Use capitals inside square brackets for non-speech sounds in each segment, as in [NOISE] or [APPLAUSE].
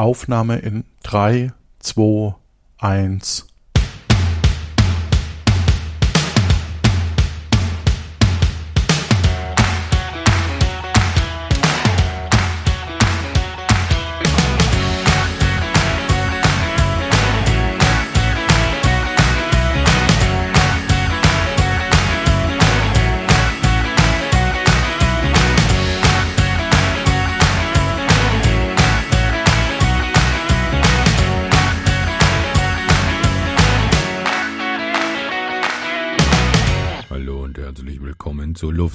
Aufnahme in 3, 2, 1.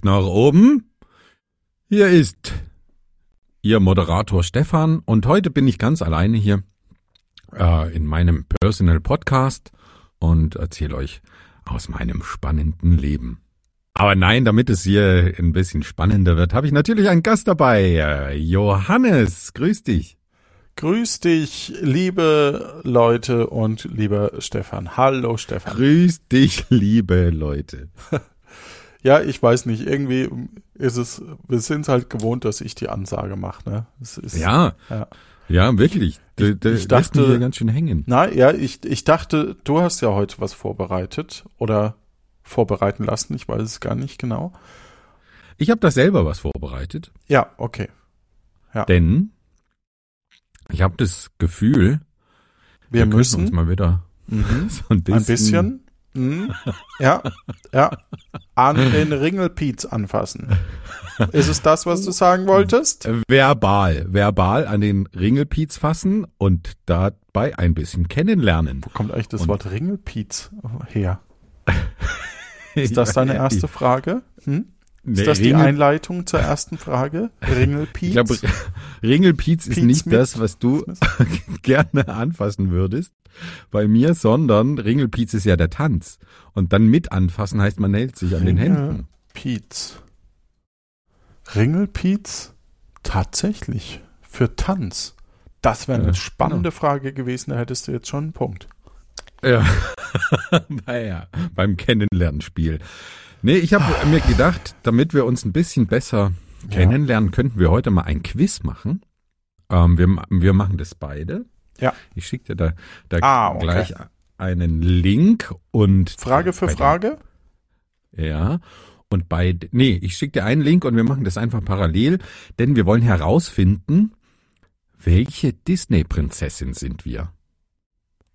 nach oben. Hier ist Ihr Moderator Stefan und heute bin ich ganz alleine hier äh, in meinem Personal Podcast und erzähle euch aus meinem spannenden Leben. Aber nein, damit es hier ein bisschen spannender wird, habe ich natürlich einen Gast dabei. Johannes, grüß dich. Grüß dich, liebe Leute und lieber Stefan. Hallo Stefan. Grüß dich, liebe Leute. [LAUGHS] Ja, ich weiß nicht, irgendwie ist es, wir sind es halt gewohnt, dass ich die Ansage mache, ne? Ist, Ja, ja. ja, wirklich. Da, da ich lässt mich dachte- hier ganz schön hängen. Na, ja, ich, ich dachte, du hast ja heute was vorbereitet oder vorbereiten lassen, ich weiß es gar nicht genau. Ich habe da selber was vorbereitet. Ja, okay. Denn ich habe das Gefühl, Wir könnten müssen uns mal wieder mhm, [LAUGHS] so ein bisschen, ein bisschen, mhm, ja, ja, an den Ringelpiez anfassen. Ist es das, was du sagen wolltest? verbal, verbal an den Ringelpiez fassen und dabei ein bisschen kennenlernen. Wo kommt eigentlich das Und- Wort Ringelpiez her? [LAUGHS] Ist das deine erste Frage? Hm? Ist Nee, das die Ringel- Einleitung zur ersten Frage? [LAUGHS] Ringelpiez? Ich glaube, Ringelpiez ist Piez nicht das, was du [LAUGHS] gerne anfassen würdest bei mir, sondern Ringelpiez ist ja der Tanz. Und dann mit anfassen heißt, man hält sich an den Händen. Ringelpiez. Ringelpiez? Tatsächlich. Für Tanz. Das wäre eine Ja, spannende Frage gewesen, da hättest du jetzt schon einen Punkt. Ja, [LAUGHS] naja, beim Kennenlernspiel. Nee, ich habe mir gedacht, damit wir uns ein bisschen besser Ja. kennenlernen, könnten wir heute mal ein Quiz machen. Ähm, wir, wir machen das beide. Ja. Ich schicke dir da, da Ah, okay. gleich einen Link und Frage für Frage? Ja. Und bei, nee, ich schicke dir einen Link und wir machen das einfach parallel, denn wir wollen herausfinden, welche Disney-Prinzessin sind wir?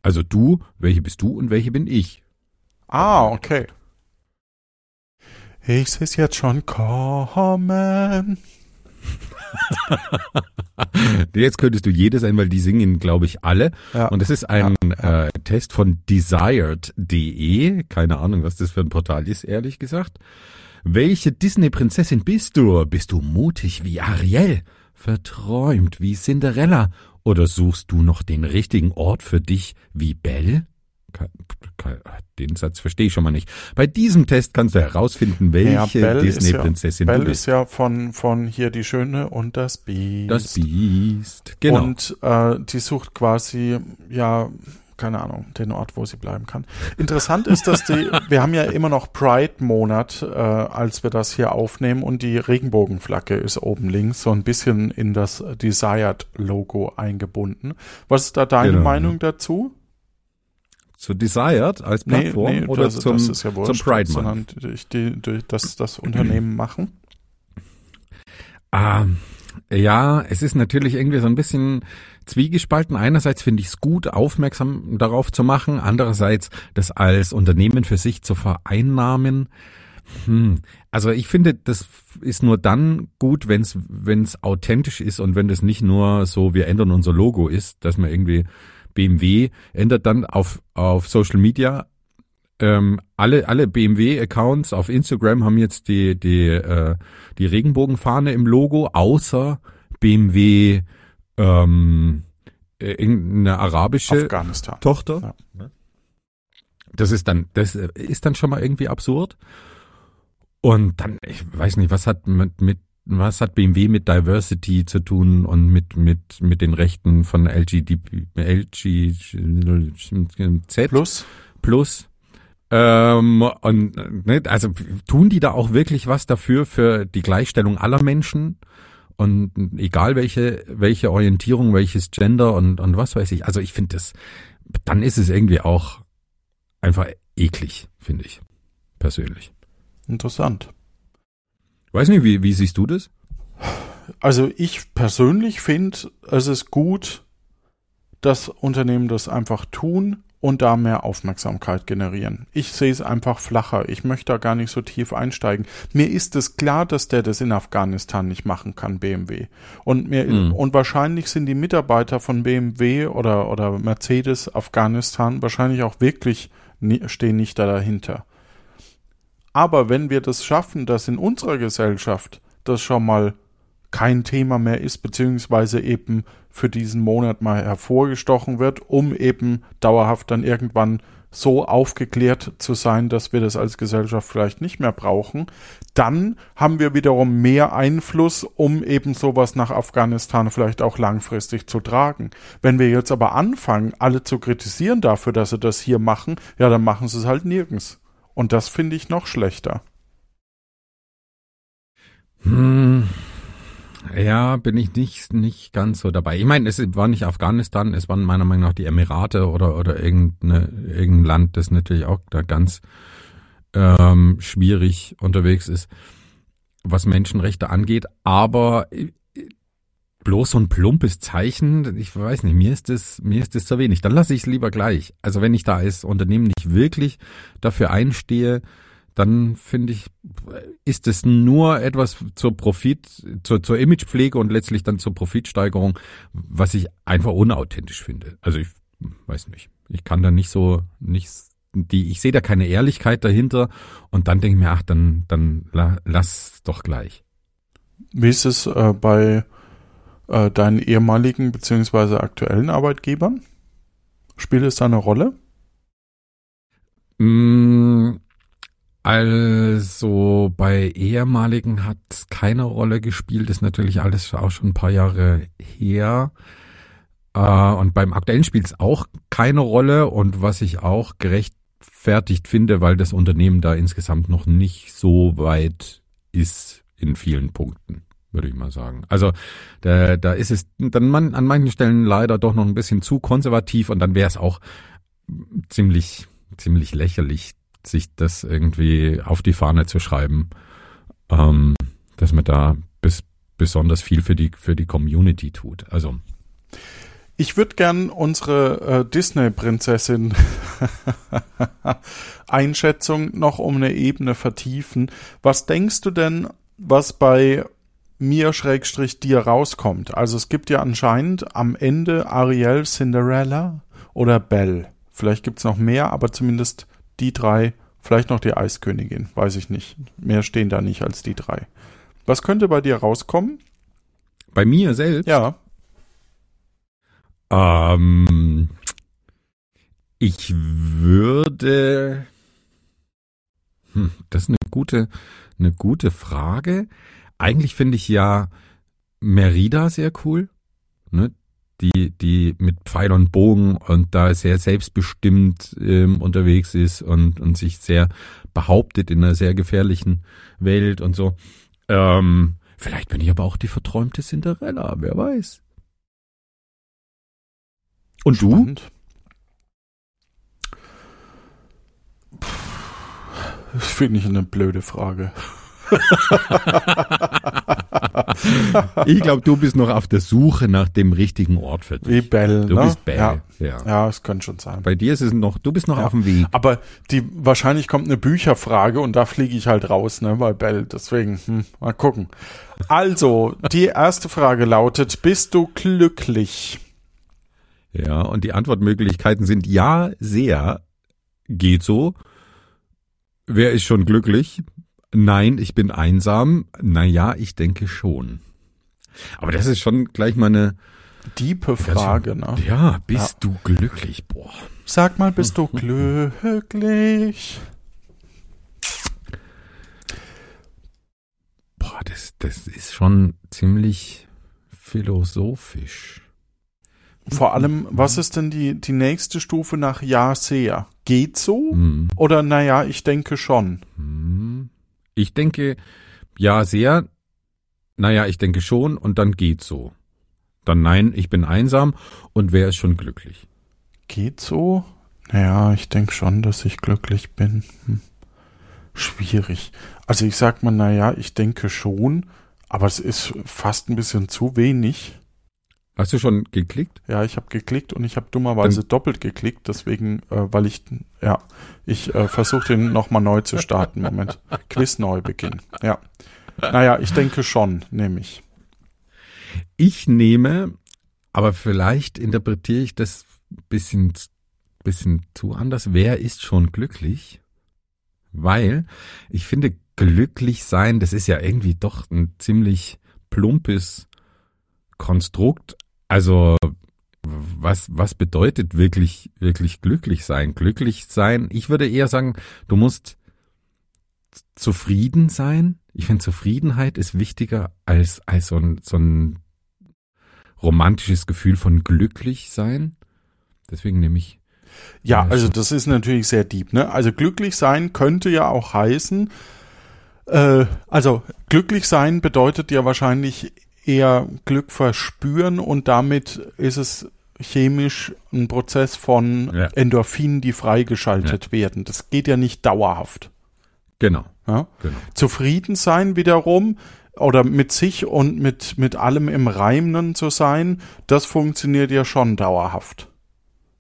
Also du, welche bist du und welche bin ich? Ah, okay. Ich seh's jetzt schon kommen. [LAUGHS] Jetzt könntest du jede sein, weil die singen, glaube ich, alle. Ja. Und es ist ein Äh, Test von desired.de. Keine Ahnung, was das für ein Portal ist, ehrlich gesagt. Welche Disney-Prinzessin bist du? Bist du mutig wie Ariel? Verträumt wie Cinderella? Oder suchst du noch den richtigen Ort für dich wie Belle? Den Satz verstehe ich schon mal nicht. Bei diesem Test kannst du herausfinden, welche Belle ist Disney-Prinzessin ja, du Belle bist. ist ja von, von hier die Schöne und das Biest. Das Biest. Genau. Und äh, die sucht quasi, ja, keine Ahnung, den Ort, wo sie bleiben kann. Interessant ist, dass die, [LAUGHS] wir haben ja immer noch Pride-Monat, äh, als wir das hier aufnehmen und die Regenbogenflagge ist oben links so ein bisschen in das Desired-Logo eingebunden. Was ist da deine Genau, Meinung dazu? Zu Desired als Plattform oder das, zum, das ja wurscht, zum Pride Month? sondern die, die, die, das, das Unternehmen machen. Ah, ja, es ist natürlich irgendwie so ein bisschen zwiegespalten. Einerseits finde ich es gut, aufmerksam darauf zu machen. Andererseits, das als Unternehmen für sich zu vereinnahmen. Hm. Also ich finde, das ist nur dann gut, wenn es wenn es authentisch ist und wenn das nicht nur so, wir ändern unser Logo ist, dass man irgendwie BMW ändert dann auf auf Social Media ähm, alle alle BMW Accounts auf Instagram haben jetzt die die äh, die Regenbogenfahne im Logo, außer BMW ähm, äh, irgendeine arabische Afghanistan. Tochter. Ja. Das ist dann, das ist dann schon mal irgendwie absurd. Und dann, ich weiß nicht, was hat mit, mit was hat BMW mit Diversity zu tun und mit mit mit den Rechten von LGDP, LGZ Plus, plus ähm, und ne, also tun die da auch wirklich was dafür für die Gleichstellung aller Menschen und egal welche, welche Orientierung, welches Gender und, und was weiß ich. Also ich finde das, dann ist es irgendwie auch einfach eklig, finde ich. Persönlich. Interessant. Weiß nicht, wie, wie siehst du das? Also ich persönlich finde, es ist gut, dass Unternehmen das einfach tun und da mehr Aufmerksamkeit generieren. Ich sehe es einfach flacher. Ich möchte da gar nicht so tief einsteigen. Mir ist es klar, dass der das in Afghanistan nicht machen kann, BMW. Und mir, mhm. und wahrscheinlich sind die Mitarbeiter von BMW oder, oder Mercedes Afghanistan wahrscheinlich auch wirklich stehen nicht da dahinter. Aber wenn wir das schaffen, dass in unserer Gesellschaft das schon mal kein Thema mehr ist, beziehungsweise eben für diesen Monat mal hervorgestochen wird, um eben dauerhaft dann irgendwann so aufgeklärt zu sein, dass wir das als Gesellschaft vielleicht nicht mehr brauchen, dann haben wir wiederum mehr Einfluss, um eben sowas nach Afghanistan vielleicht auch langfristig zu tragen. Wenn wir jetzt aber anfangen, alle zu kritisieren dafür, dass sie das hier machen, ja, dann machen sie es halt nirgends. Und das finde ich noch schlechter. Hm. Ja, bin ich nicht, nicht ganz so dabei. Ich meine, es war nicht Afghanistan, es waren meiner Meinung nach die Emirate oder, oder irgendeine, irgendein Land, das natürlich auch da ganz ähm, schwierig unterwegs ist, was Menschenrechte angeht. Aber bloß so ein plumpes Zeichen, ich weiß nicht, mir ist das, mir ist das zu wenig. Dann lasse ich es lieber gleich. Also wenn ich da als Unternehmen nicht wirklich dafür einstehe, dann finde ich, ist es nur etwas zur Profit, zur, zur Imagepflege und letztlich dann zur Profitsteigerung, was ich einfach unauthentisch finde. Also ich weiß nicht. Ich kann da nicht so, nicht, die, ich sehe da keine Ehrlichkeit dahinter und dann denke ich mir, ach, dann, dann la, lass doch gleich. Wie ist es äh, bei äh, deinen ehemaligen beziehungsweise aktuellen Arbeitgebern? Spielt es da eine Rolle? Mm, also bei ehemaligen hat es keine Rolle gespielt, ist natürlich alles auch schon ein paar Jahre her. Äh, und beim aktuellen spielt es auch keine Rolle und was ich auch gerechtfertigt finde, weil das Unternehmen da insgesamt noch nicht so weit ist in vielen Punkten, würde ich mal sagen. Also da, da ist es dann man, an manchen Stellen leider doch noch ein bisschen zu konservativ und dann wäre es auch ziemlich ziemlich lächerlich, sich das irgendwie auf die Fahne zu schreiben, ähm, dass man da bis, besonders viel für die, für die Community tut. Also. Ich würde gern unsere äh, Disney-Prinzessin [LAUGHS] Einschätzung noch um eine Ebene vertiefen. Was denkst du denn, was bei mir Schrägstrich dir rauskommt? Also es gibt ja anscheinend am Ende Ariel, Cinderella oder Belle. Vielleicht gibt's noch mehr, aber zumindest die drei, vielleicht noch die Eiskönigin, weiß ich nicht. Mehr stehen da nicht als die drei. Was könnte bei dir rauskommen? Bei mir selbst? Ja. Ähm, ich würde. Hm, das ist eine gute, eine gute Frage. Eigentlich finde ich ja Merida sehr cool. Ne? die, die mit Pfeil und Bogen und da sehr selbstbestimmt ähm, unterwegs ist und, und sich sehr behauptet in einer sehr gefährlichen Welt und so. Ähm, vielleicht bin ich aber auch die verträumte Cinderella, wer weiß. Und Spannend. du? Das finde ich eine blöde Frage. Ich glaube, du bist noch auf der Suche nach dem richtigen Ort für dich. Wie Bell, Du ne? bist Bell. Ja. ja, ja, es könnte schon sein. Bei dir ist es noch, du bist noch ja. auf dem Weg. Aber die wahrscheinlich kommt eine Bücherfrage und da fliege ich halt raus, ne, bei Bell. Deswegen, hm, mal gucken. Also, die erste Frage lautet: Bist du glücklich? Ja, und die Antwortmöglichkeiten sind ja, sehr, geht so. Wer ist schon glücklich? Nein, ich bin einsam. Naja, ich denke schon. Aber das ist schon gleich mal eine diepe Frage, ne? Ja, bist ja. du glücklich? Boah. Sag mal, bist du [LAUGHS] glücklich? Boah, das, das ist schon ziemlich philosophisch. Vor allem, was ist denn die, die nächste Stufe nach Ja, sehr? Geht so? Mhm. Oder naja, ich denke schon. Mhm. Ich denke, ja, sehr. naja, ich denke schon und dann geht so. Dann nein, ich bin einsam und wer ist schon glücklich? Geht so? Naja, ich denke schon, dass ich glücklich bin. Hm. Schwierig. Also ich sag mal, naja, ich denke schon, aber es ist fast ein bisschen zu wenig. Hast du schon geklickt? Ja, ich habe geklickt und ich habe dummerweise Dann doppelt geklickt, deswegen, äh, weil ich, ja, ich äh, versuche den nochmal neu zu starten. Moment. [LAUGHS] Quiz neu beginnen. Ja. Naja, ich denke schon, nehme ich. Ich nehme, aber vielleicht interpretiere ich das bisschen, bisschen zu anders. Wer ist schon glücklich? Weil ich finde, glücklich sein, das ist ja irgendwie doch ein ziemlich plumpes Konstrukt. Also was, was bedeutet wirklich, wirklich glücklich sein? Glücklich sein, ich würde eher sagen, du musst zufrieden sein. Ich finde, Zufriedenheit ist wichtiger als, als so ein, so ein romantisches Gefühl von glücklich sein. Deswegen nehme ich. Ja, also das ist natürlich sehr deep, ne? Also glücklich sein könnte ja auch heißen, äh, also glücklich sein bedeutet ja wahrscheinlich eher Glück verspüren und damit ist es chemisch ein Prozess von ja. Endorphinen, die freigeschaltet ja. werden. Das geht ja nicht dauerhaft. Genau. Ja? genau. Zufrieden sein wiederum oder mit sich und mit, mit allem im Reimen zu sein, das funktioniert ja schon dauerhaft.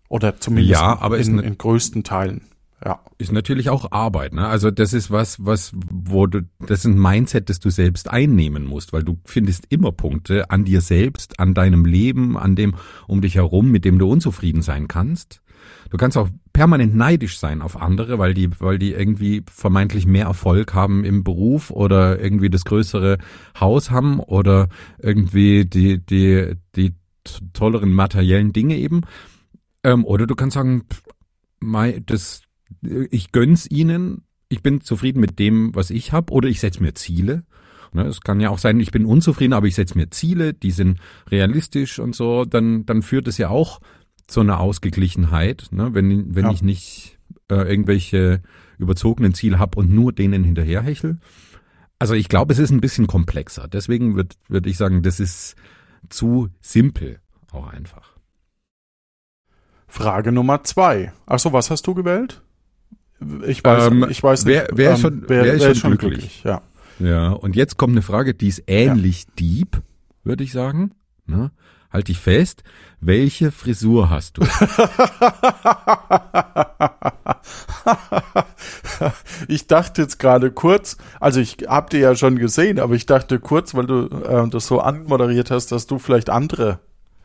Oder zumindest ja, aber in, in größten Teilen. Ja. Ist natürlich auch Arbeit, ne? Also das ist was, was, wo du, das ist ein Mindset, das du selbst einnehmen musst, weil du findest immer Punkte an dir selbst, an deinem Leben, an dem um dich herum, mit dem du unzufrieden sein kannst. Du kannst auch permanent neidisch sein auf andere, weil die, weil die irgendwie vermeintlich mehr Erfolg haben im Beruf oder irgendwie das größere Haus haben oder irgendwie die, die, die tolleren materiellen Dinge eben. Ähm, oder du kannst sagen, das, ich gönn's ihnen, ich bin zufrieden mit dem, was ich habe, oder ich setze mir Ziele. Ne, es kann ja auch sein, ich bin unzufrieden, aber ich setze mir Ziele, die sind realistisch und so, dann, dann führt es ja auch zu einer Ausgeglichenheit, ne? wenn, wenn ja. ich nicht äh, irgendwelche überzogenen Ziele habe und nur denen hinterherhechel. Also ich glaube, es ist ein bisschen komplexer. Deswegen würde würd ich sagen, das ist zu simpel auch einfach. Frage Nummer zwei. Achso, was hast du gewählt? Ich weiß, ähm, ich weiß nicht. Wer, wer, ähm, schon, wer, wer ist schon, schon glücklich? glücklich? Ja. Ja, und jetzt kommt eine Frage, die ist ähnlich ja. deep, würde ich sagen. Ne? Halt dich fest. Welche Frisur hast du? [LAUGHS] ich dachte jetzt gerade kurz, also ich hab dir ja schon gesehen, aber ich dachte kurz, weil du äh, das so anmoderiert hast, dass du vielleicht andere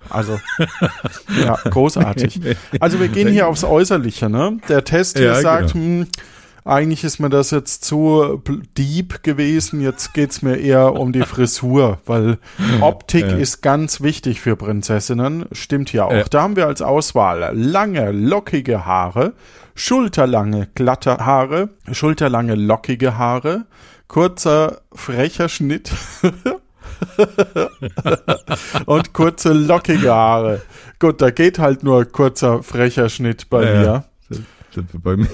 also, [LAUGHS] ja, großartig. [LAUGHS] Also wir gehen hier aufs Äußerliche, ne? Der Test hier ja, sagt, genau. hm, eigentlich ist mir das jetzt zu deep gewesen, jetzt geht's mir eher um die Frisur, weil [LAUGHS] Optik ja. ist ganz wichtig für Prinzessinnen, stimmt ja auch. Ja. Da haben wir als Auswahl lange, lockige Haare, schulterlange, glatte Haare, schulterlange, lockige Haare, kurzer, frecher Schnitt [LAUGHS] und kurze, lockige Haare. Gut, da geht halt nur kurzer, frecher Schnitt bei ja, mir. Bei, mir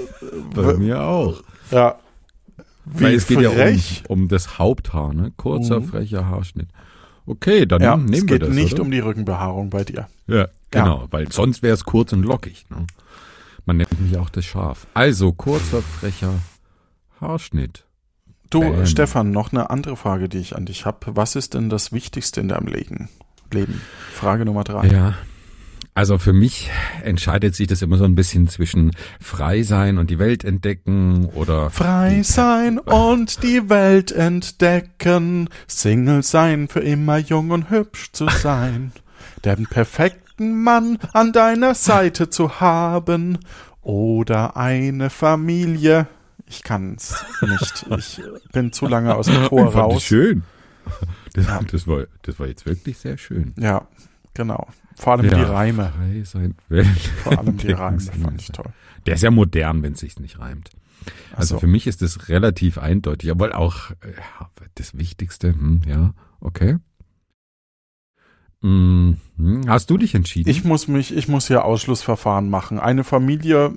bei mir auch. Ja. Wie Weil es geht frech. ja um, um das Haupthaar, ne? Kurzer, mhm. frecher Haarschnitt. Okay, dann ja, nehmen wir das. Es geht nicht oder? um die Rückenbehaarung bei dir. Ja, genau, ja. weil sonst wäre es kurz und lockig. Ne? Man nennt mich auch das Schaf. Also, kurzer, frecher Haarschnitt. Du, Bam. Stefan, noch eine andere Frage, die ich an dich habe. Was ist denn das Wichtigste in deinem Leben? Leben? Frage Nummer drei. Ja. Also für mich entscheidet sich das immer so ein bisschen zwischen frei sein und die Welt entdecken oder frei sein und die Welt entdecken, Single sein für immer jung und hübsch zu [LAUGHS] sein, den perfekten Mann an deiner Seite zu haben oder eine Familie ich kann es nicht. Ich bin zu lange aus dem Chor raus. Das schön. [LAUGHS] Das, ja. das, war, das war jetzt wirklich sehr schön. Ja, genau. Vor allem ja, die Reime. Vor allem die [LAUGHS] Reime fand ich toll. Der ist ja modern, wenn es sich nicht reimt. Also so. für mich ist das relativ eindeutig, aber auch ja, das Wichtigste. Hm, ja, okay. Hm, hast du dich entschieden? Ich muss mich, ich muss hier Ausschlussverfahren machen. Eine Familie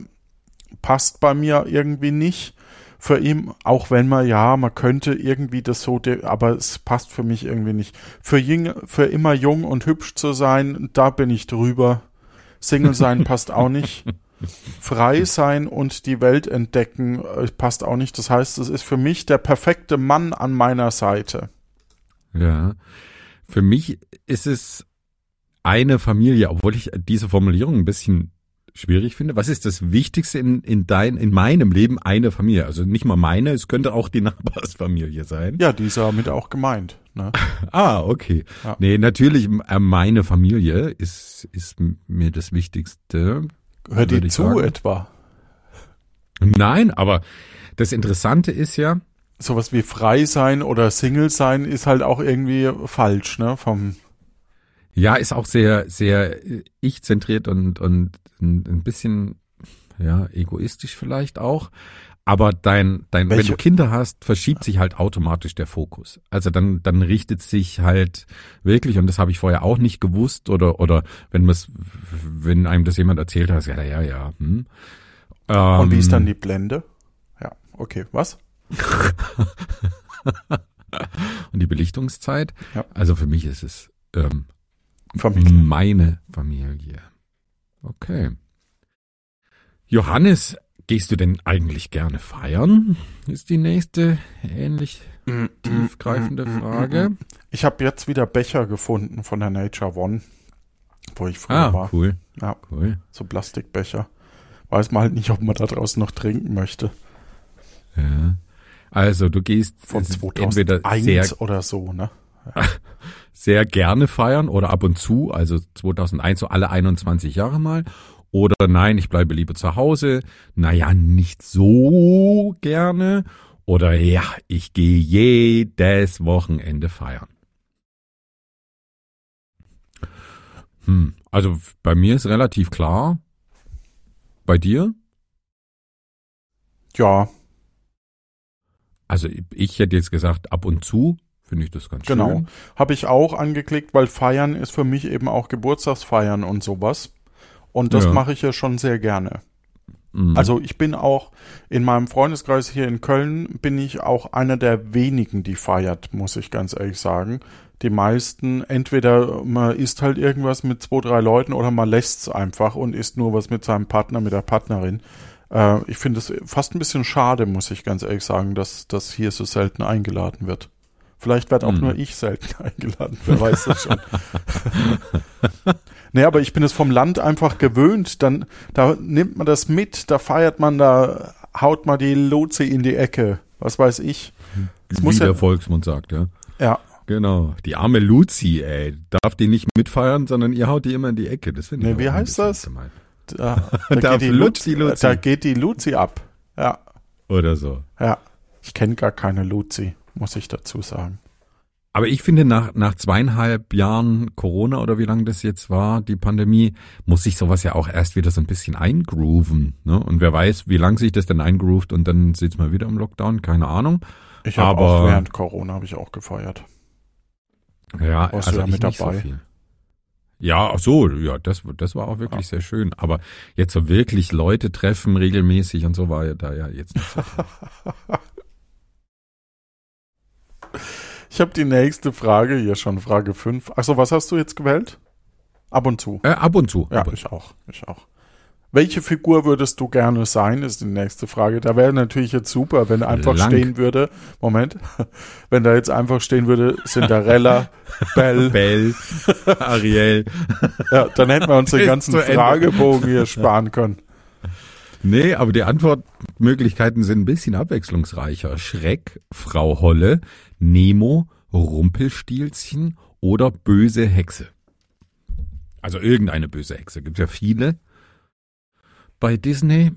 passt bei mir irgendwie nicht für ihn, auch wenn man, ja, man könnte irgendwie das so, aber es passt für mich irgendwie nicht. Für, jung, für immer jung und hübsch zu sein, da bin ich drüber. Single sein [LAUGHS] passt auch nicht. Frei sein und die Welt entdecken äh, passt auch nicht. Das heißt, es ist für mich der perfekte Mann an meiner Seite. Ja. Für mich ist es eine Familie, obwohl ich diese Formulierung ein bisschen schwierig finde. Was ist das Wichtigste in, in dein, in meinem Leben? Eine Familie. Also nicht mal meine, es könnte auch die [LAUGHS] Nachbarsfamilie sein. Ja, die ist ja mit auch gemeint. Ne? [LAUGHS] ah, okay. Ja. Nee, natürlich, äh, meine Familie ist, ist mir das Wichtigste. Hört die zu sagen. etwa? Nein, aber das Interessante ist ja. Sowas wie frei sein oder Single sein ist halt auch irgendwie falsch, ne? Vom ja, ist auch sehr, sehr ich-zentriert und, und ein bisschen, ja, egoistisch vielleicht auch. Aber dein, dein, wenn du Kinder hast, verschiebt sich halt automatisch der Fokus. Also dann, dann richtet sich halt wirklich, und das habe ich vorher auch nicht gewusst, oder, oder wenn man wenn einem das jemand erzählt hat, ja, ja, ja. Hm. Ähm, und wie ist dann ähm, die Blende? Ja, okay, was? [LAUGHS] und die Belichtungszeit. Ja. Also für mich ist es ähm, Familie. meine Familie. Okay. Johannes, gehst du denn eigentlich gerne feiern? Ist die nächste ähnlich mm, tiefgreifende mm, mm, Frage. Ich habe jetzt wieder Becher gefunden von der Nature One, wo ich früher ah, war. cool. Ja, cool. So Plastikbecher. Weiß man halt nicht, ob man da draußen noch trinken möchte. Ja. Also du gehst von 2001 sehr, oder so, ne? Sehr gerne feiern oder ab und zu, also 2001 so alle 21 Jahre mal. Oder nein, ich bleibe lieber zu Hause. Naja, nicht so gerne. Oder ja, ich gehe jedes Wochenende feiern. Hm, also bei mir ist relativ klar. Bei dir? Ja. Also ich hätte jetzt gesagt, ab und zu finde ich das ganz genau. schön. Genau. Habe ich auch angeklickt, weil Feiern ist für mich eben auch Geburtstagsfeiern und sowas. Und das ja. mache ich ja schon sehr gerne. Mhm. Also ich bin auch in meinem Freundeskreis hier in Köln bin ich auch einer der wenigen, die feiert, muss ich ganz ehrlich sagen. Die meisten, entweder man isst halt irgendwas mit zwei, drei Leuten oder man lässt es einfach und isst nur was mit seinem Partner, mit der Partnerin. Äh, ich finde es fast ein bisschen schade, muss ich ganz ehrlich sagen, dass das hier so selten eingeladen wird. Vielleicht werde auch hm. nur ich selten [LAUGHS] eingeladen, wer weiß das schon. [LAUGHS] nee, aber ich bin es vom Land einfach gewöhnt. Dann, da nimmt man das mit, da feiert man, da haut man die Lotse in die Ecke. Was weiß ich. Das Wie der ja, Volksmund sagt, ja. Ja. Genau. Die arme Luzi, ey, darf die nicht mitfeiern, sondern ihr haut die immer in die Ecke. Das finde ich. Nee, wie heißt das? Da, da, [LAUGHS] geht Luzi, Luzi. da geht die Luzi ab. Ja. Oder so. Ja. Ich kenne gar keine Luzi muss ich dazu sagen. Aber ich finde, nach, nach zweieinhalb Jahren Corona oder wie lange das jetzt war, die Pandemie, muss sich sowas ja auch erst wieder so ein bisschen eingrooven. Ne? Und wer weiß, wie lange sich das denn eingroovt und dann sitzt man wieder im Lockdown, keine Ahnung. Ich habe auch während Corona habe ich auch gefeiert. Ja, Warst also du da mit dabei? So ja, ach so, ja, das, das war auch wirklich ja. sehr schön. Aber jetzt so wirklich Leute treffen regelmäßig und so war ja da ja jetzt nicht so. [LAUGHS] Ich habe die nächste Frage hier schon, Frage 5. Achso, was hast du jetzt gewählt? Ab und zu. Äh, ab und zu. Ja, ab und ich auch. Ich auch. Welche Figur würdest du gerne sein, ist die nächste Frage. Da wäre natürlich jetzt super, wenn einfach Lang. stehen würde, Moment, [LAUGHS] wenn da jetzt einfach stehen würde, Cinderella, [LAUGHS] Belle. Belle, Ariel. ja, dann hätten wir uns den ganzen Fragebogen hier sparen können. Nee, aber die Antwortmöglichkeiten sind ein bisschen abwechslungsreicher. Schreck, Frau Holle, Nemo, Rumpelstilzchen oder böse Hexe. Also irgendeine böse Hexe. Gibt ja viele. Bei Disney.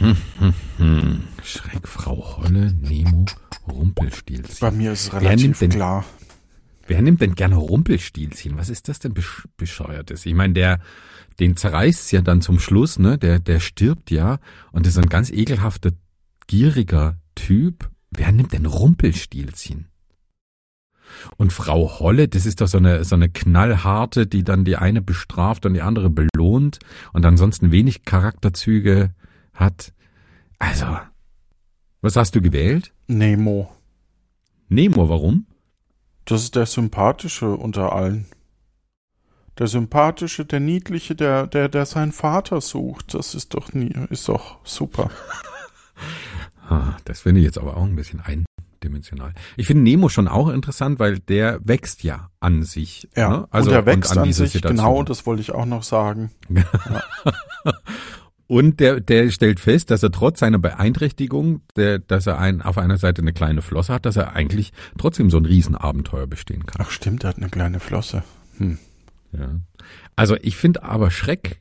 [LAUGHS] Schreck, Frau Holle, Nemo, Rumpelstilzchen. Bei mir ist es relativ klar. Wer nimmt denn gerne Rumpelstilzchen? Was ist das denn bescheuertes? Ich meine, der, den zerreißt ja dann zum Schluss, ne? Der, der stirbt ja und ist ein ganz ekelhafter, gieriger Typ. Wer nimmt denn Rumpelstilzchen? Und Frau Holle, das ist doch so eine, so eine knallharte, die dann die eine bestraft und die andere belohnt und ansonsten wenig Charakterzüge hat. Also, Was hast du gewählt? Nemo. Nemo, warum? Das ist der sympathische unter allen. Der sympathische, der niedliche, der, der, der seinen Vater sucht. Das ist doch nie, ist doch super. [LAUGHS] Ah, das finde ich jetzt aber auch ein bisschen eindimensional. Ich finde Nemo schon auch interessant, weil der wächst ja an sich. Ja, ne? also und er wächst und an, diese sich, Situation. genau, das wollte ich auch noch sagen. [LAUGHS] [LAUGHS] Und der, der stellt fest, dass er trotz seiner Beeinträchtigung, der, dass er ein, auf einer Seite eine kleine Flosse hat, dass er eigentlich trotzdem so ein Riesenabenteuer bestehen kann. Ach stimmt, er hat eine kleine Flosse. Hm. Ja. Also ich finde aber Schreck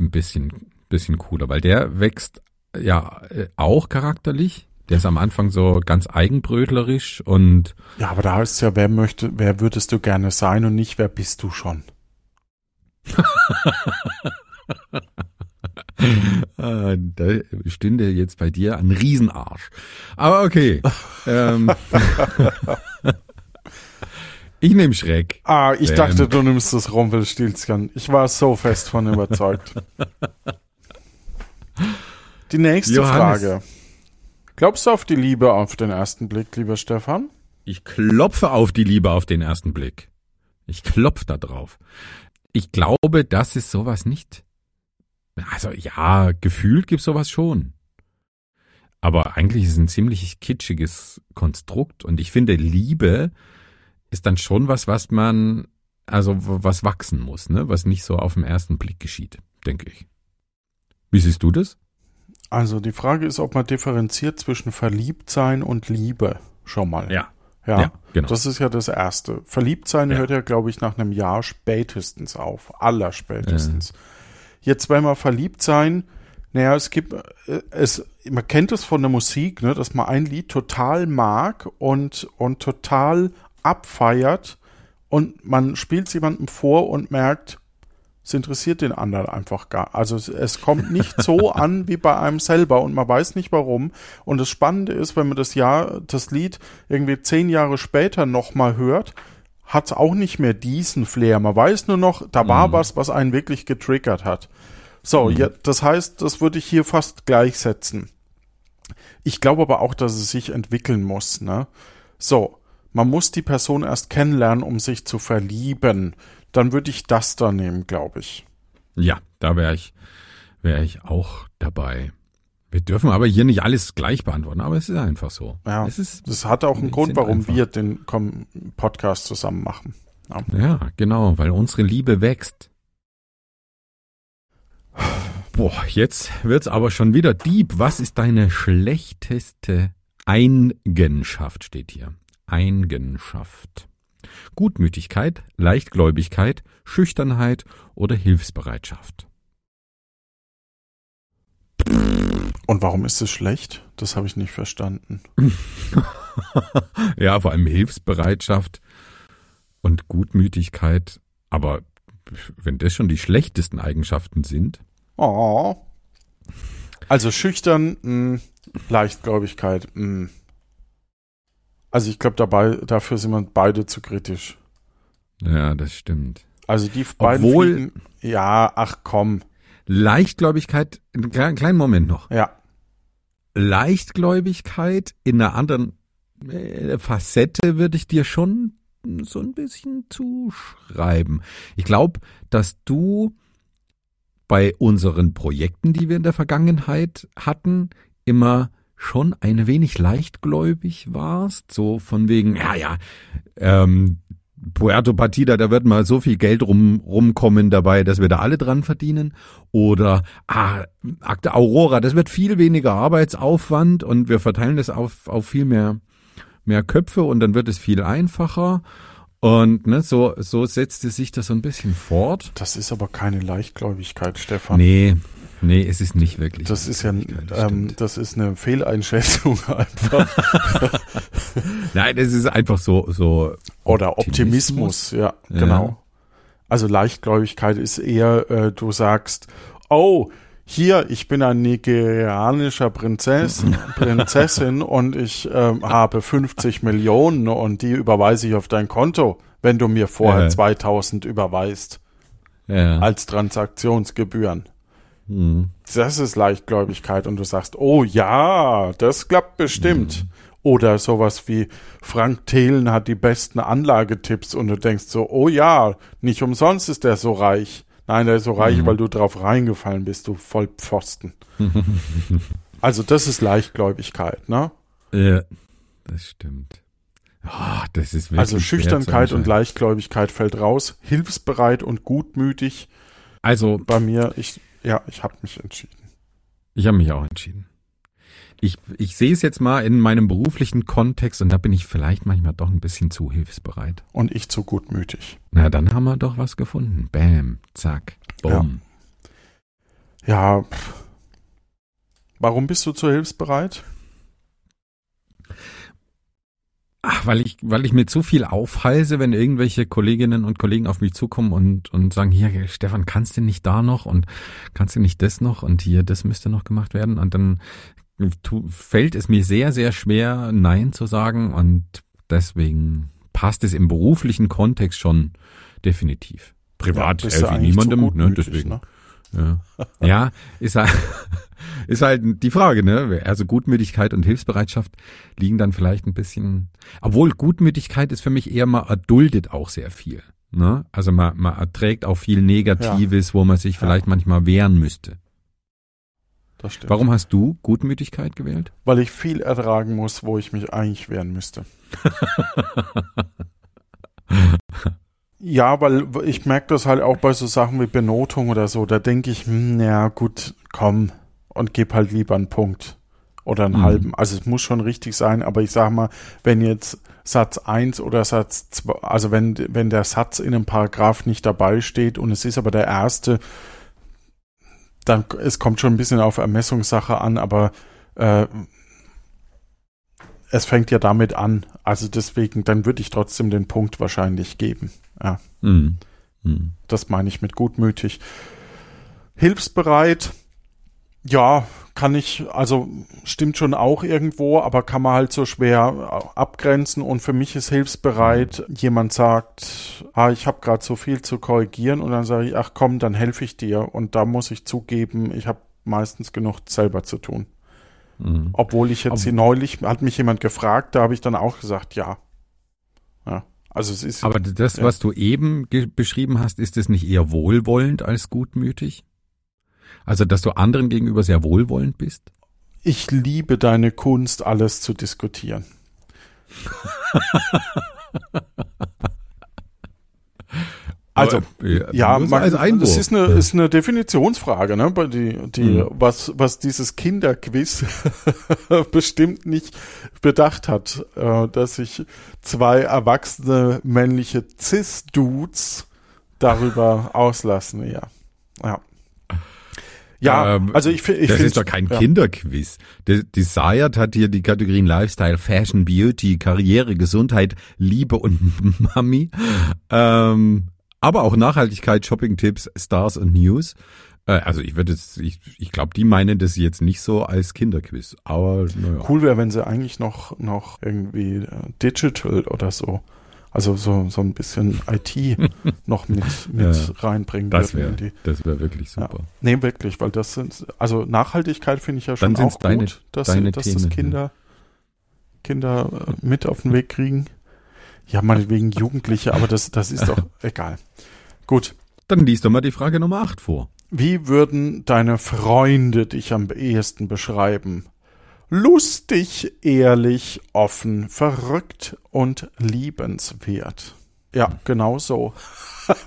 ein bisschen, bisschen cooler, weil der wächst ja äh, auch charakterlich. Der ist am Anfang so ganz eigenbrötlerisch und Ja, aber da heißt es ja, wer möchte, wer würdest du gerne sein und nicht, wer bist du schon? [LAUGHS] äh, [LAUGHS] da stünde jetzt bei dir ein Riesenarsch. Aber okay. ähm, [LAUGHS] ich nehme Schreck. Ah, ich Ähm. dachte, du nimmst das Rumpelstilzchen. Ich war so fest von überzeugt. [LAUGHS] Die nächste Johannes. Frage. Glaubst du auf die Liebe auf den ersten Blick, lieber Stefan? Ich klopfe auf die Liebe auf den ersten Blick. Ich klopfe da drauf. Ich glaube, das ist sowas nicht. Also ja, gefühlt gibt's sowas schon. Aber eigentlich ist es ein ziemlich kitschiges Konstrukt und ich finde, Liebe ist dann schon was, was man, also was wachsen muss, ne? Was nicht so auf den ersten Blick geschieht, denke ich. Wie siehst du das? Also die Frage ist, ob man differenziert zwischen Verliebtsein und Liebe. Schon mal. Ja. Ja, Ja, genau. das ist ja das Erste. Verliebtsein Ja. hört ja, glaube ich, nach einem Jahr spätestens auf. Allerspätestens. Jetzt, wenn man verliebt sein, naja, es gibt, äh, es, man kennt es von der Musik, ne, dass man ein Lied total mag und, und total abfeiert und man spielt es jemandem vor und merkt, es interessiert den anderen einfach gar. Also es, es kommt nicht so [LAUGHS] an wie bei einem selber und man weiß nicht warum. Und das Spannende ist, wenn man das Jahr, das Lied irgendwie zehn Jahre später nochmal hört, hat es auch nicht mehr diesen Flair. Man weiß nur noch, da war was, was einen wirklich getriggert hat. So, ja, das heißt, das würde ich hier fast gleichsetzen. Ich glaube aber auch, dass es sich entwickeln muss. Ne? So, man muss die Person erst kennenlernen, um sich zu verlieben. Dann würde ich das da nehmen, glaube ich. Ja, da wäre ich, wäre ich auch dabei. Wir dürfen aber hier nicht alles gleich beantworten, aber es ist einfach so. Ja, es ist, das hat auch einen Grund, warum einfach- wir den Podcast zusammen machen. Ja. ja, genau, weil unsere Liebe wächst. Boah, jetzt wird's aber schon wieder deep. Was ist deine schlechteste Eigenschaft, steht hier. Eigenschaft. Gutmütigkeit, Leichtgläubigkeit, Schüchternheit oder Hilfsbereitschaft. Und warum ist es schlecht? Das habe ich nicht verstanden. [LAUGHS] ja, vor allem Hilfsbereitschaft und Gutmütigkeit. Aber wenn das schon die schlechtesten Eigenschaften sind, Oh. Also schüchtern, mh, Leichtgläubigkeit. Mh. Also ich glaube, dabei dafür sind wir beide zu kritisch. ja, das stimmt. Also die beiden Obwohl- fliegen, ja, ach komm, Leichtgläubigkeit, einen kleinen, kleinen Moment noch. ja. Leichtgläubigkeit in einer anderen äh, Facette würde ich dir schon so ein bisschen zuschreiben. Ich glaube, dass du bei unseren Projekten, die wir in der Vergangenheit hatten, immer schon ein wenig leichtgläubig warst, so von wegen, ja, ja, ähm, Puerto Partida, da wird mal so viel Geld rum, rumkommen dabei, dass wir da alle dran verdienen. Oder ah, Akte Aurora, das wird viel weniger Arbeitsaufwand und wir verteilen das auf, auf viel mehr, mehr Köpfe und dann wird es viel einfacher. Und ne, so, so setzte sich das so ein bisschen fort. Das ist aber keine Leichtgläubigkeit, Stefan. Nee, nee, es ist nicht wirklich. Das ist ja, ähm, das ist eine Fehleinschätzung [LAUGHS] einfach. [LAUGHS] Nein, es ist einfach so, so. Oder Optimismus, ja, Ja. genau. Also Leichtgläubigkeit ist eher, äh, du sagst, oh, hier, ich bin ein nigerianischer Prinzess, [LAUGHS] Prinzessin und ich ähm, habe 50 Millionen und die überweise ich auf dein Konto, wenn du mir vorher Ja. 2000 überweist Ja. als Transaktionsgebühren. Hm. Das ist Leichtgläubigkeit und du sagst, oh ja, das klappt bestimmt. Mhm. Oder sowas wie Frank Thelen hat die besten Anlagetipps und du denkst so, oh ja, nicht umsonst ist der so reich. Nein, der ist so reich, Mhm. weil du drauf reingefallen bist, du Vollpfosten. [LAUGHS] also das ist Leichtgläubigkeit, ne? Ja, das stimmt. Ah, das ist wirklich Also Schüchternkeit und. Leichtgläubigkeit fällt raus. Hilfsbereit und gutmütig. Also, Bei mir, ich, ja, ich habe mich entschieden. ich habe mich auch entschieden. Ich, ich sehe es jetzt mal in meinem beruflichen Kontext und da bin ich vielleicht manchmal doch ein bisschen zu hilfsbereit. Und ich zu gutmütig. Na, dann haben wir doch was gefunden. Bam, zack, bumm. Ja. pff. Warum bist du zu hilfsbereit? Ach, weil ich, weil ich mir zu viel aufhalse, wenn irgendwelche Kolleginnen und Kollegen auf mich zukommen und, und sagen, hier, Stefan, kannst du nicht da noch und kannst du nicht das noch und hier, das müsste noch gemacht werden und dann fällt es mir sehr, sehr schwer, Nein zu sagen und deswegen passt es im beruflichen Kontext schon definitiv. Privat du helfe ich niemandem, ne, deswegen. ne? Ja, ja ist, halt, [LAUGHS] ist halt die Frage, ne? Also Gutmütigkeit und Hilfsbereitschaft liegen dann vielleicht ein bisschen. Obwohl Gutmütigkeit ist für mich eher mal erduldet auch sehr viel. Ne? Also man, man erträgt auch viel Negatives, wo man sich vielleicht manchmal wehren müsste. Das stimmt. Warum hast du Gutmütigkeit gewählt? Weil ich viel ertragen muss, wo ich mich eigentlich wehren müsste. [LAUGHS] ja, weil ich merke das halt auch bei so Sachen wie Benotung oder so. Da denke ich, hm, ja gut, komm und gib halt lieber einen Punkt oder einen Mhm. halben. Also es muss schon richtig sein, aber ich sag mal, wenn jetzt Satz 1 oder Satz 2, also wenn, wenn der Satz in einem Paragraph nicht dabei steht und es ist aber der erste, dann es kommt schon ein bisschen auf Ermessungssache an, aber äh, es fängt ja damit an. Also deswegen, dann würde ich trotzdem den Punkt wahrscheinlich geben. Ja, Mhm. Mhm. das meine ich mit gutmütig. Hilfsbereit, ja, kann ich, also stimmt schon auch irgendwo, aber kann man halt so schwer abgrenzen. Und für mich ist hilfsbereit, jemand sagt, ah, ich habe gerade so viel zu korrigieren und dann sage ich, ach komm, dann helfe ich dir. Und da muss ich zugeben, ich habe meistens genug selber zu tun. Mhm. Obwohl ich jetzt Aber- hier neulich, hat mich jemand gefragt, da habe ich dann auch gesagt, ja. Ja, also es ist, Aber das, Ja. was du eben beschrieben hast, ist es nicht eher wohlwollend als gutmütig? Also, dass du anderen gegenüber sehr wohlwollend bist? ich liebe deine Kunst, alles zu diskutieren. Also, Aber, äh, Ja, man, als Einwurf. das ist eine, ist eine Definitionsfrage, ne? Die, die, Mhm. was, was dieses Kinderquiz [LAUGHS] bestimmt nicht bedacht hat, äh, dass sich zwei erwachsene männliche Cis-Dudes darüber auslassen, ja. Ja. Ja, Ähm, also ich, fi- ich das finde. ist doch kein ja. Kinderquiz. Sayat hat hier die Kategorien Lifestyle, Fashion, Beauty, Karriere, Gesundheit, Liebe und [LAUGHS] Mami. Ähm, aber auch Nachhaltigkeit, Shopping-Tipps, Stars und News. Äh, also ich würde jetzt, ich, ich glaube, die meinen das jetzt nicht so als Kinderquiz. Aber naja. Cool wäre, wenn sie eigentlich noch, noch irgendwie äh, Digital oder so, also so, so ein bisschen [LAUGHS] IT noch mit, mit Ja, reinbringen Das wäre wäre wirklich super. Nee, wirklich, weil das sind, also Nachhaltigkeit finde ich ja schon auch deine- gut, dass, deine dass Themen, das ja. Kinder, Kinder äh, mit auf den Weg kriegen. Ja, meinetwegen Jugendliche, aber das, das ist doch [LAUGHS] egal. Gut. Dann liest doch mal die Frage Nummer 8 vor. Wie würden deine Freunde dich am ehesten beschreiben? Lustig, ehrlich, offen, verrückt und liebenswert. Ja, genau so. [LAUGHS]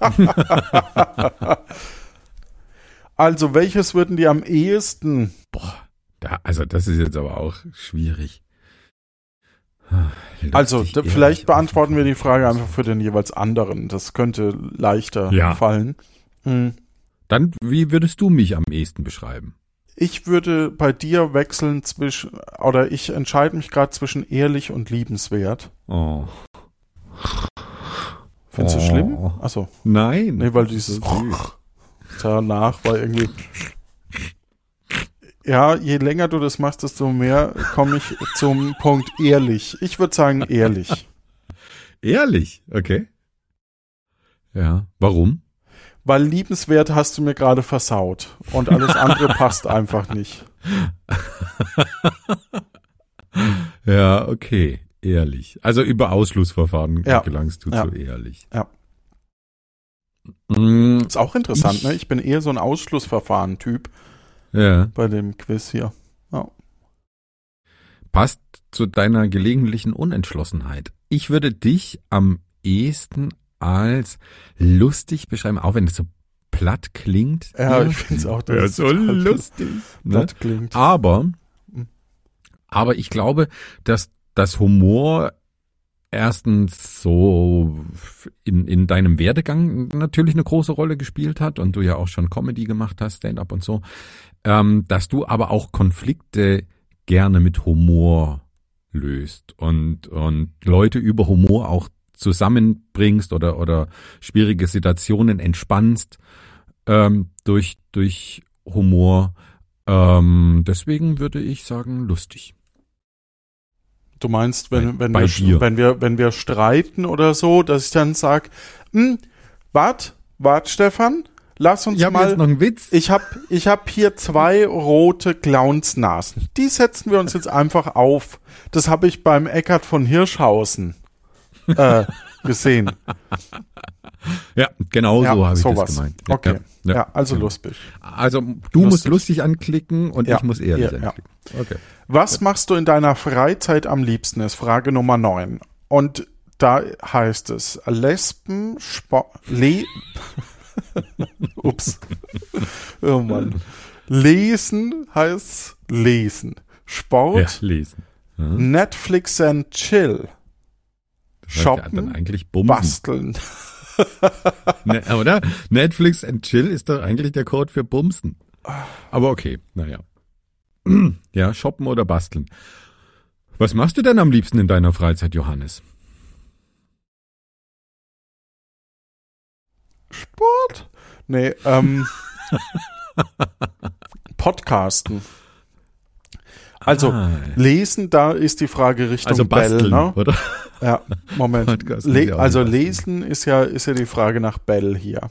also, welches würden die am ehesten? Boah, da, also das ist jetzt aber auch schwierig. Also, Lustig, da, ehrlich, vielleicht beantworten wir die Frage einfach für den jeweils anderen. Das könnte leichter Ja. fallen. Hm. Dann, wie würdest du mich am ehesten beschreiben? Ich würde bei dir wechseln zwischen, oder ich entscheide mich gerade zwischen ehrlich und liebenswert. Oh. Findest du Oh. schlimm? Achso, Nein. nee, weil dieses danach war irgendwie. Ja, je länger du das machst, desto mehr komme ich zum Punkt ehrlich. Ich würde sagen ehrlich. Ehrlich, okay. Ja. Warum? Weil liebenswert hast du mir gerade versaut und alles andere [LAUGHS] passt einfach nicht. [LAUGHS] Ja, okay. Ehrlich. Also über Ausschlussverfahren Ja. gelangst du Ja. zu ehrlich. Ja. Mm, Ist auch interessant, Ich- ne? Ich bin eher so ein Ausschlussverfahren-Typ ja. bei dem Quiz hier. Passt zu deiner gelegentlichen Unentschlossenheit. Ich würde dich am ehesten als lustig beschreiben, auch wenn es so platt klingt. Ja, ich find's auch, dass Ja, es so lustig. Ne? Platt klingt. Aber, Mhm. aber ich glaube, dass das Humor erstens so in, in deinem Werdegang natürlich eine große Rolle gespielt hat und du ja auch schon Comedy gemacht hast, Stand-up und so, ähm, dass du aber auch Konflikte gerne mit Humor löst und, und Leute über Humor auch zusammenbringst oder, oder schwierige Situationen entspannst ähm, durch, durch Humor. Ähm, deswegen würde ich sagen, lustig. Du meinst, wenn, Bei- wenn, bei wir, dir. wenn wir, wenn wir streiten oder so, dass ich dann sag, hm, wart, wart, Stefan, lass uns Ich habe mal. jetzt noch einen Witz. Ich hab, ich hab hier zwei rote Clownsnasen. Die setzen wir uns jetzt einfach auf. Das habe ich beim Eckart von Hirschhausen [LAUGHS] äh, gesehen. Ja, genau ja, so habe ich sowas. das gemeint. Ja, Okay. Ja, ja, also genau. lustig. Also du musst Lustig. lustig anklicken und Ja, ich muss ehrlich ja, ja. anklicken. Okay. Was machst du in deiner Freizeit am liebsten? Ist Frage Nummer 9. Und da heißt es Lesben, Sport, Le [LAUGHS] Ups. Oh Mann. Lesen heißt lesen. Ja, Sport, lesen. Ja. Netflix and Chill. Shoppen, dann eigentlich bumsen. Basteln. [LAUGHS] Ne, oder? Netflix and Chill ist doch eigentlich der Code für bumsen. Aber okay, naja. [CLEARS THROAT] Ja, shoppen oder basteln. Was machst du denn am liebsten in deiner Freizeit, Johannes? Sport? Nee, ähm. [LAUGHS] Podcasten. Also, Ah, lesen, da ist die Frage Richtung also basteln, Bell, ne? oder? Ja, Moment. [LAUGHS] Le also lesen ist ja, ist ja die Frage nach Bell hier.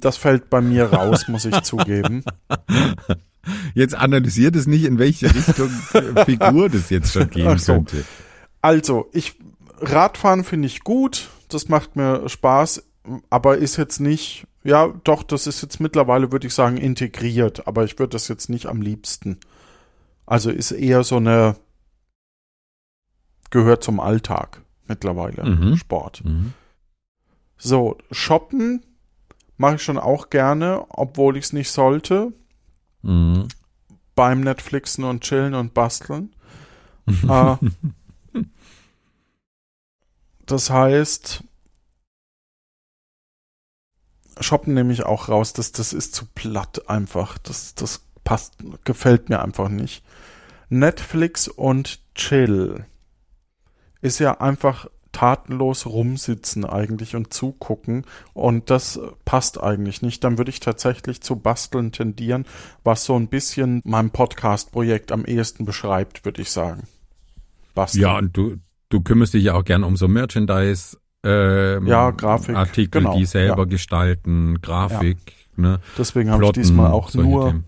Das fällt bei mir raus, muss ich zugeben. [LAUGHS] Jetzt analysiert es nicht, in welche Richtung äh, Figur das jetzt schon gehen so. könnte. Also, ich Radfahren finde ich gut, das macht mir Spaß, aber ist jetzt nicht, ja, doch, das ist jetzt mittlerweile, würde ich sagen, integriert, aber ich würde das jetzt nicht am liebsten. Also ist eher so eine gehört zum Alltag mittlerweile Mhm. Sport. Mhm. So, shoppen mache ich schon auch gerne, obwohl ich es nicht sollte. Mhm. Beim Netflixen und chillen und basteln. [LAUGHS] äh, das heißt, shoppen nehme ich auch raus. Das, das ist zu platt einfach. Das, das passt, gefällt mir einfach nicht. Netflix und chill ist ja einfach tatenlos rumsitzen eigentlich und zugucken und das passt eigentlich nicht. Dann würde ich tatsächlich zu basteln tendieren, was so ein bisschen mein Podcast-Projekt am ehesten beschreibt, würde ich sagen. Basteln. Ja, und du, du kümmerst dich ja auch gern um so Merchandise. Ähm, Ja, Grafik, Artikel, genau, die selber ja. gestalten, Grafik, ne? Deswegen habe ich diesmal auch nur Themen.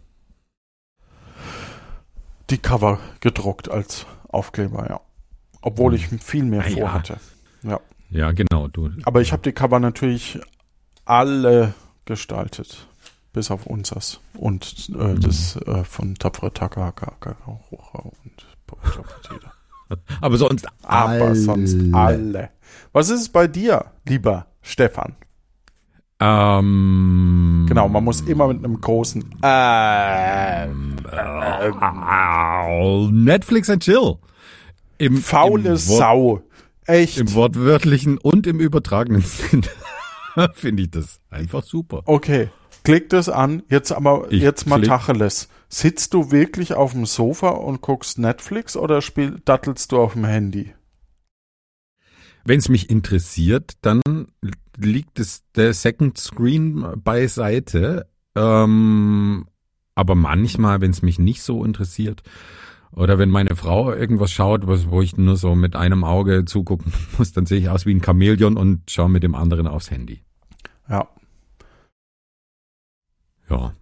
Die Cover gedruckt als Aufkleber, ja. Obwohl ich viel mehr Ah, ja. vorhatte. Ja, genau, du. Aber ich habe die Cover natürlich alle gestaltet. Bis auf unsers. Und äh, Mhm. das äh, von Tapfere Takahaka und. [LAUGHS] Aber sonst Aber alle. sonst alle. Was ist es bei dir, lieber Stefan? Ähm, Genau, man muss immer mit einem großen äh, Au, Netflix and Chill. Im, faule im Sau. Echt. Im wortwörtlichen und im übertragenen [LAUGHS] Sinn finde ich das einfach super. Okay, klick das an. Jetzt aber, Ich jetzt mal klick. Tacheles. Sitzt du wirklich auf dem Sofa und guckst Netflix oder spiel, dattelst du auf dem Handy? Wenn es mich interessiert, dann liegt es der Second Screen beiseite. Ähm, aber manchmal, wenn es mich nicht so interessiert, oder wenn meine Frau irgendwas schaut, was, wo ich nur so mit einem Auge zugucken [LAUGHS] muss, dann sehe ich aus wie ein Chamäleon und schaue mit dem anderen aufs Handy. Ja. Ja,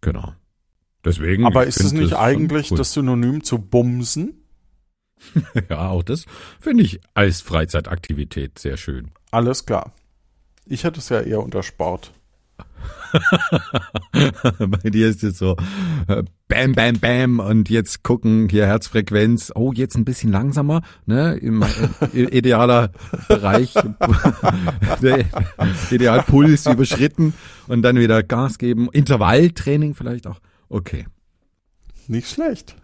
genau. Deswegen. Aber ist es nicht eigentlich das Synonym zu Bumsen? [LAUGHS] Ja, auch das finde ich als Freizeitaktivität sehr schön. Alles klar. Ich hätte es ja eher unter Sport. [LAUGHS] Bei dir ist es so äh, Bam, Bam, Bam und jetzt gucken hier Herzfrequenz. Oh, jetzt ein bisschen langsamer, ne? Im äh, idealer Bereich, [LAUGHS] der Idealpuls überschritten und dann wieder Gas geben. Intervalltraining vielleicht auch. Okay, Nicht schlecht.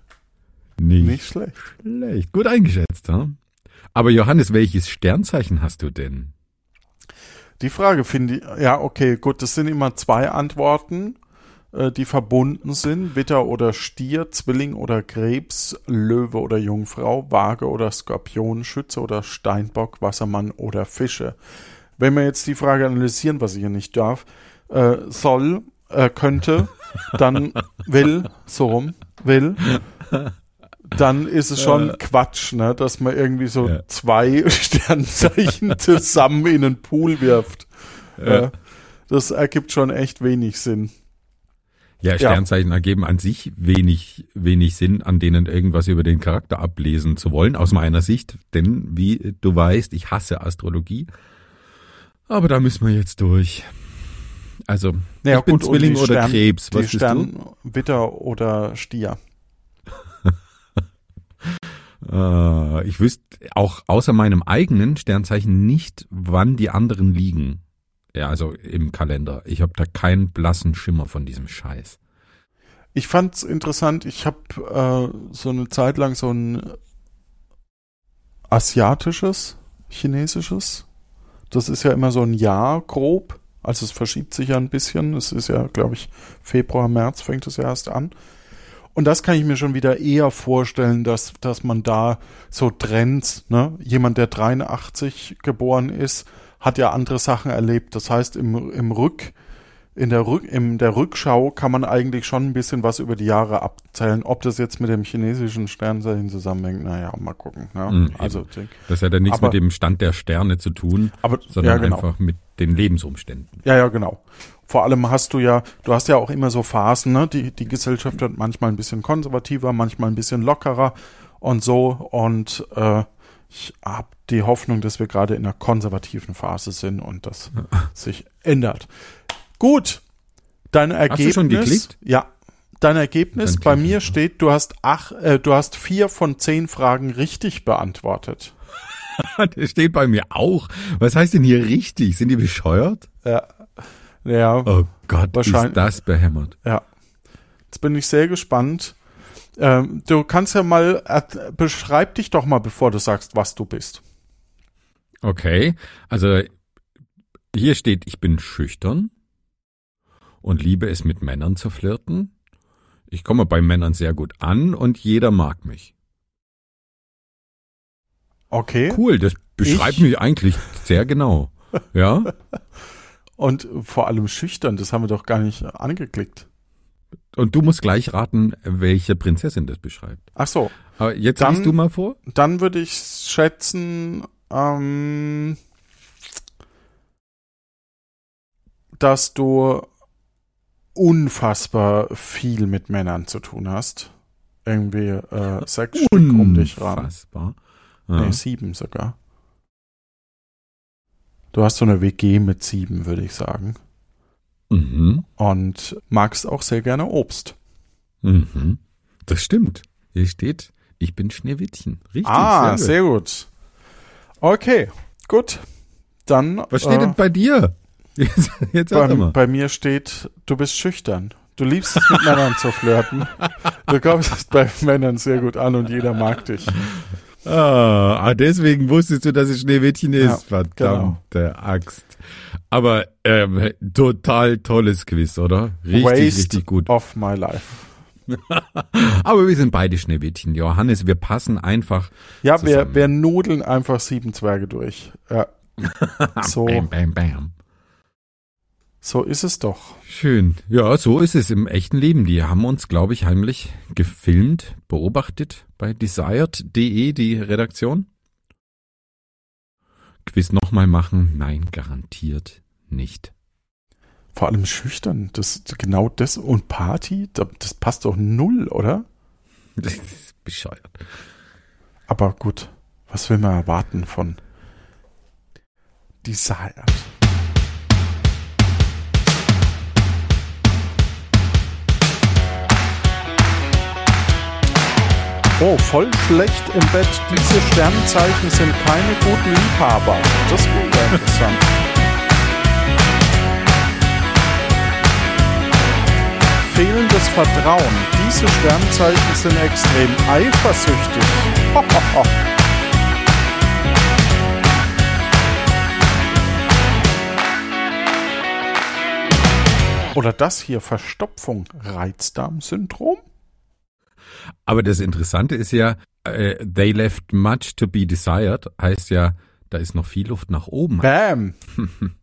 Nicht, Nicht schlecht. schlecht. Gut eingeschätzt, ha? Aber Johannes, welches Sternzeichen hast du denn? Die Frage finde ich, ja, okay, gut, das sind immer zwei Antworten, äh, die verbunden sind. Witter oder Stier, Zwilling oder Krebs, Löwe oder Jungfrau, Waage oder Skorpion, Schütze oder Steinbock, Wassermann oder Fische. Wenn wir jetzt die Frage analysieren, was ich hier nicht darf, äh, soll, äh, könnte, dann will, so rum, will, dann ist es schon Quatsch, ne, dass man irgendwie so Ja. zwei [LAUGHS] Sternzeichen [LAUGHS] zusammen in einen Pool wirft. Äh, das ergibt schon echt wenig Sinn. Ja, Sternzeichen ergeben an sich wenig, wenig Sinn, an denen irgendwas über den Charakter ablesen zu wollen, aus meiner Sicht. Denn, wie du weißt, ich hasse Astrologie. Aber da müssen wir jetzt durch. Also, Naja, ich bin gut, und Zwilling oder Stern- Krebs. Was die Stern, Witter oder Stier. Äh, ich wüsste auch außer meinem eigenen Sternzeichen nicht, wann die anderen liegen. Ja, also im Kalender. Ich habe da keinen blassen Schimmer von diesem Scheiß. Ich fand's interessant, ich habe äh, so eine Zeit lang so ein asiatisches, chinesisches. Das ist ja immer so ein Jahr grob. Also es verschiebt sich ja ein bisschen. Es ist ja, glaube ich, Februar, März fängt es ja erst an. Und das kann ich mir schon wieder eher vorstellen, dass, dass man da so Trends, ne? Jemand, der 83 geboren ist, hat ja andere Sachen erlebt. Das heißt, im, im Rück, in der, Rück, in der Rückschau kann man eigentlich schon ein bisschen was über die Jahre abzählen. Ob das jetzt mit dem chinesischen Sternzeichen zusammenhängt, naja, mal gucken. Ne? Mhm, also, Das hat ja nichts Aber- mit dem Stand der Sterne zu tun, aber sondern ja, genau. einfach mit den Lebensumständen. Ja, ja, genau. Vor allem hast du ja, du hast ja auch immer so Phasen, ne? Die, die Gesellschaft wird manchmal ein bisschen konservativer, manchmal ein bisschen lockerer und so. Und äh, ich habe die Hoffnung, dass wir gerade in einer konservativen Phase sind und das sich ändert. Gut. Dein Ergebnis. du schon geklickt? Ja. Dein Ergebnis bei mir steht, du hast ach, äh, du hast vier von zehn Fragen richtig beantwortet. [LAUGHS] Der steht bei mir auch. Was heißt denn hier richtig? Sind die bescheuert? Ja. Ja. Oh Gott, Wahrscheinlich- ist das behämmert. Ja. Jetzt bin ich sehr gespannt. Ähm, du kannst ja mal, äh, beschreib dich doch mal, bevor du sagst, was du bist. Okay, also hier steht, ich bin schüchtern und liebe es mit Männern zu flirten. Ich komme bei Männern sehr gut an und jeder mag mich. Okay. Cool, das beschreibt Ich- mich eigentlich sehr genau. Ja, [LAUGHS] Und vor allem schüchtern, das haben wir doch gar nicht angeklickt. und du musst gleich raten, welche Prinzessin das beschreibt. Ach so, Aber jetzt Dann- liest du mal vor. dann würde ich schätzen, ähm, dass du unfassbar viel mit Männern zu tun hast. Irgendwie äh, sechs Stück um dich ran. Unfassbar. Ja. Nee, sieben sogar. Du hast so eine WG mit sieben, würde ich sagen. Mhm. Und magst auch sehr gerne Obst. Mhm. Das stimmt. Hier steht, ich bin Schneewittchen. Richtig. ah, gut. sehr gut. Okay, gut. Dann. Was steht äh, denn bei dir? [LAUGHS] Jetzt, jetzt bei, bei mir steht, du bist schüchtern. Du liebst es mit Männern zu flirten. [LAUGHS] Du kommst bei Männern sehr gut an und jeder mag dich. Ah, ah, deswegen wusstest du, dass es Schneewittchen ist. Ja, Verdammte Axt. Aber ähm, total tolles Quiz, oder? Richtig, Waste richtig gut. of my life. [LAUGHS] Aber wir sind beide Schneewittchen. Johannes, wir passen einfach. Ja, wir, wir nudeln einfach sieben Zwerge durch. Ja. [LAUGHS] So, Bam, bam, bam. So ist es doch. Schön. Ja, so ist es im echten Leben. Die haben uns, glaube ich, heimlich gefilmt, beobachtet bei desired.de, die Redaktion. Quiz nochmal machen? Nein, garantiert nicht. Vor allem schüchtern. Das, genau das und Party, das passt doch null, oder? [LAUGHS] Das ist bescheuert. Aber gut, was will man erwarten von Desired? Oh, voll schlecht im Bett. Diese Sternzeichen sind keine guten Liebhaber. Das wäre interessant. Fehlendes Vertrauen. Diese Sternzeichen sind extrem eifersüchtig. [LAUGHS] Oder das hier, Verstopfung, Reizdarmsyndrom? Aber das Interessante ist ja, äh, they left much to be desired, heißt ja, da ist noch viel Luft nach oben. Bam! [LAUGHS]